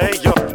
say you're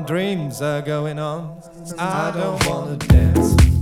my dreams are going on. I don't wanna dance.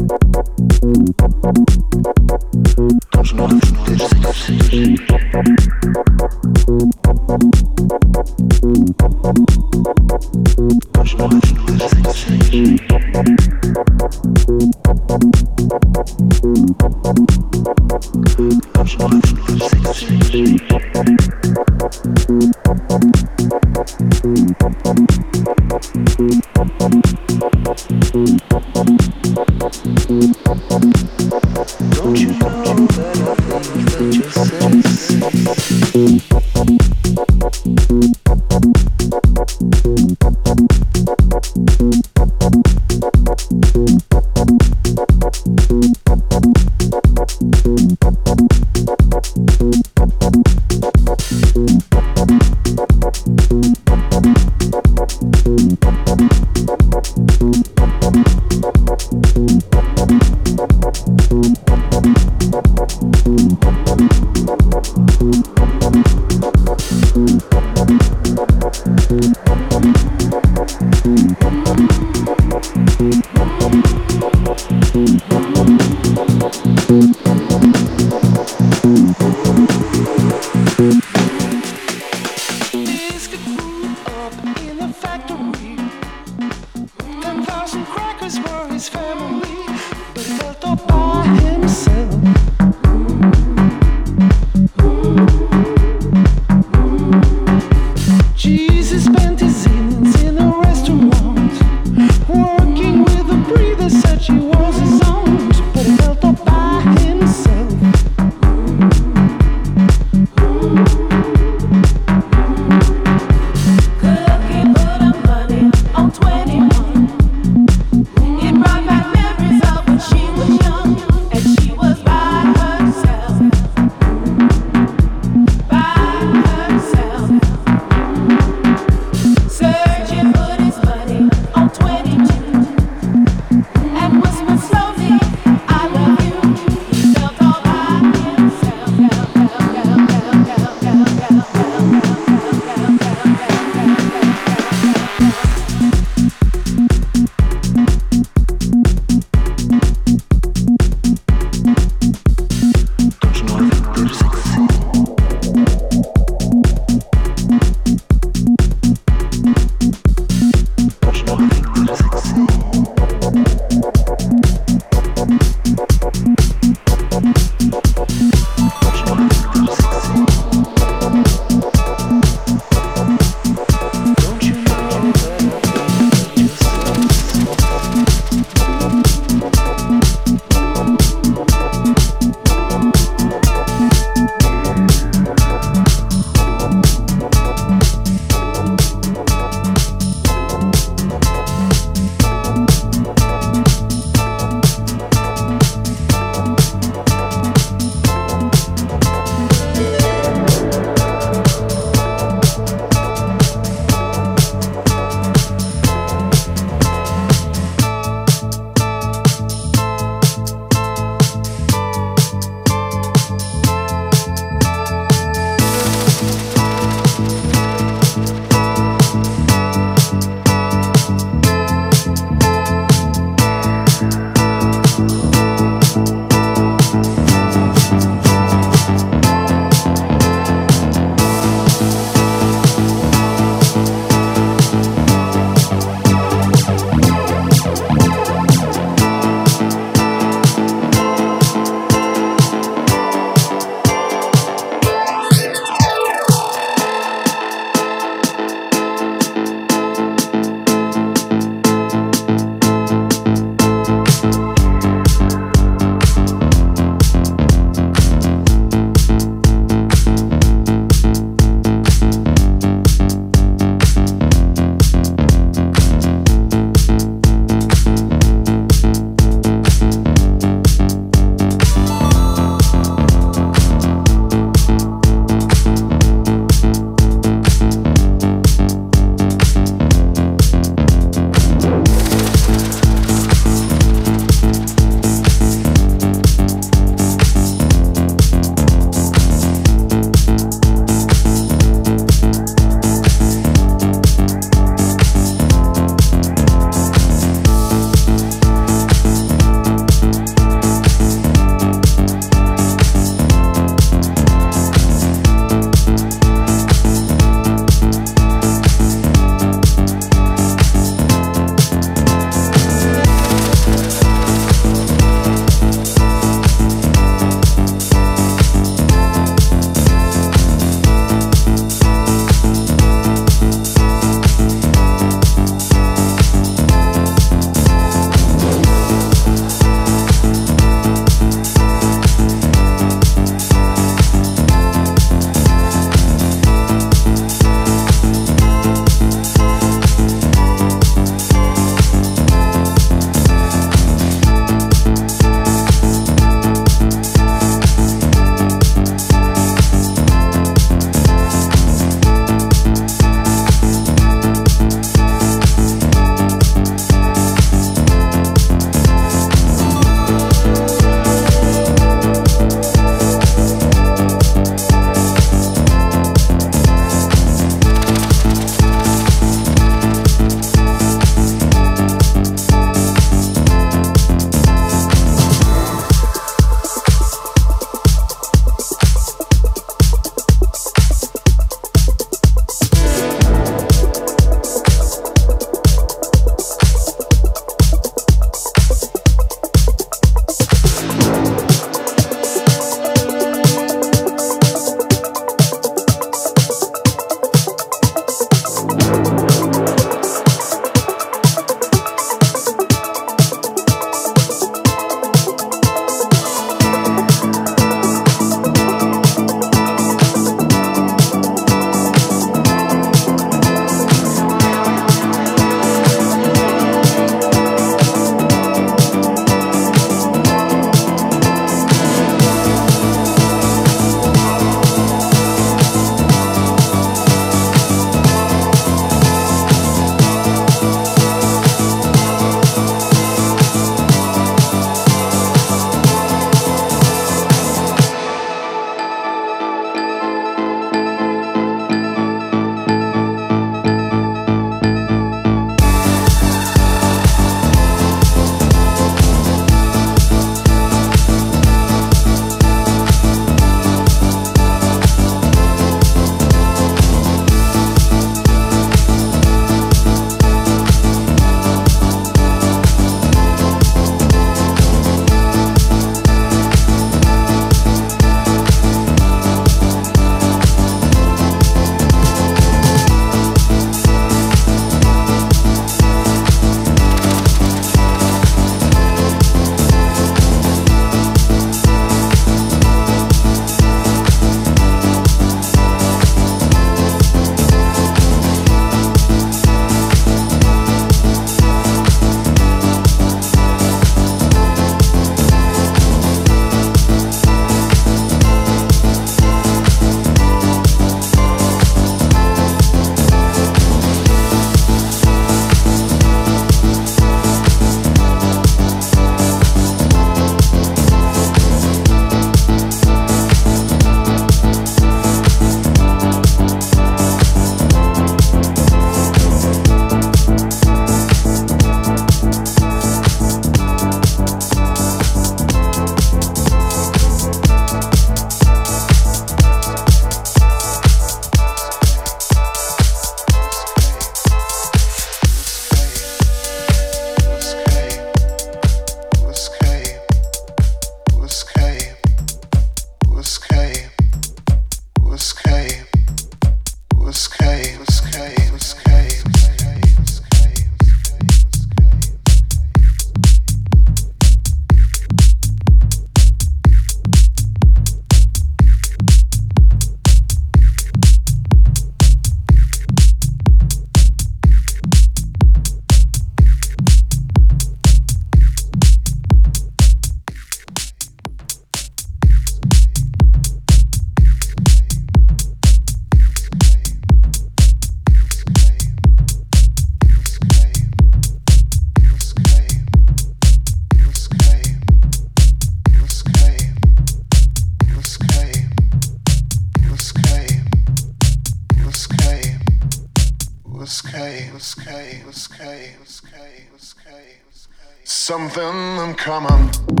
Something uncommon.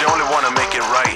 You only wanna make it right.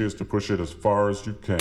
Is to push it as far as you can.